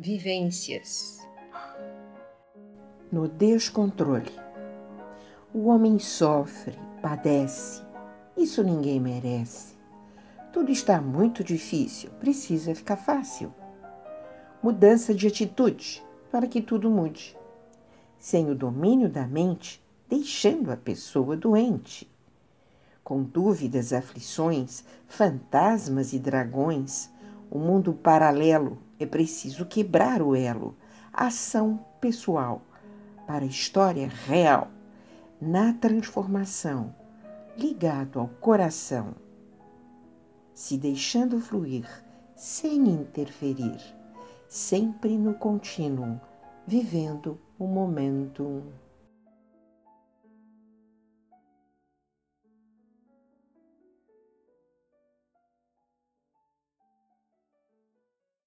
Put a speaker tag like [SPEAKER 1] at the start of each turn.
[SPEAKER 1] vivências.
[SPEAKER 2] No descontrole. O homem sofre, padece. Isso ninguém merece. Tudo está muito difícil, precisa ficar fácil. Mudança de atitude para que tudo mude. Sem o domínio da mente, deixando a pessoa doente. Com dúvidas, aflições, fantasmas e dragões, o mundo paralelo é preciso quebrar o elo, ação pessoal, para a história real, na transformação, ligado ao coração, se deixando fluir, sem interferir, sempre no contínuo, vivendo o momento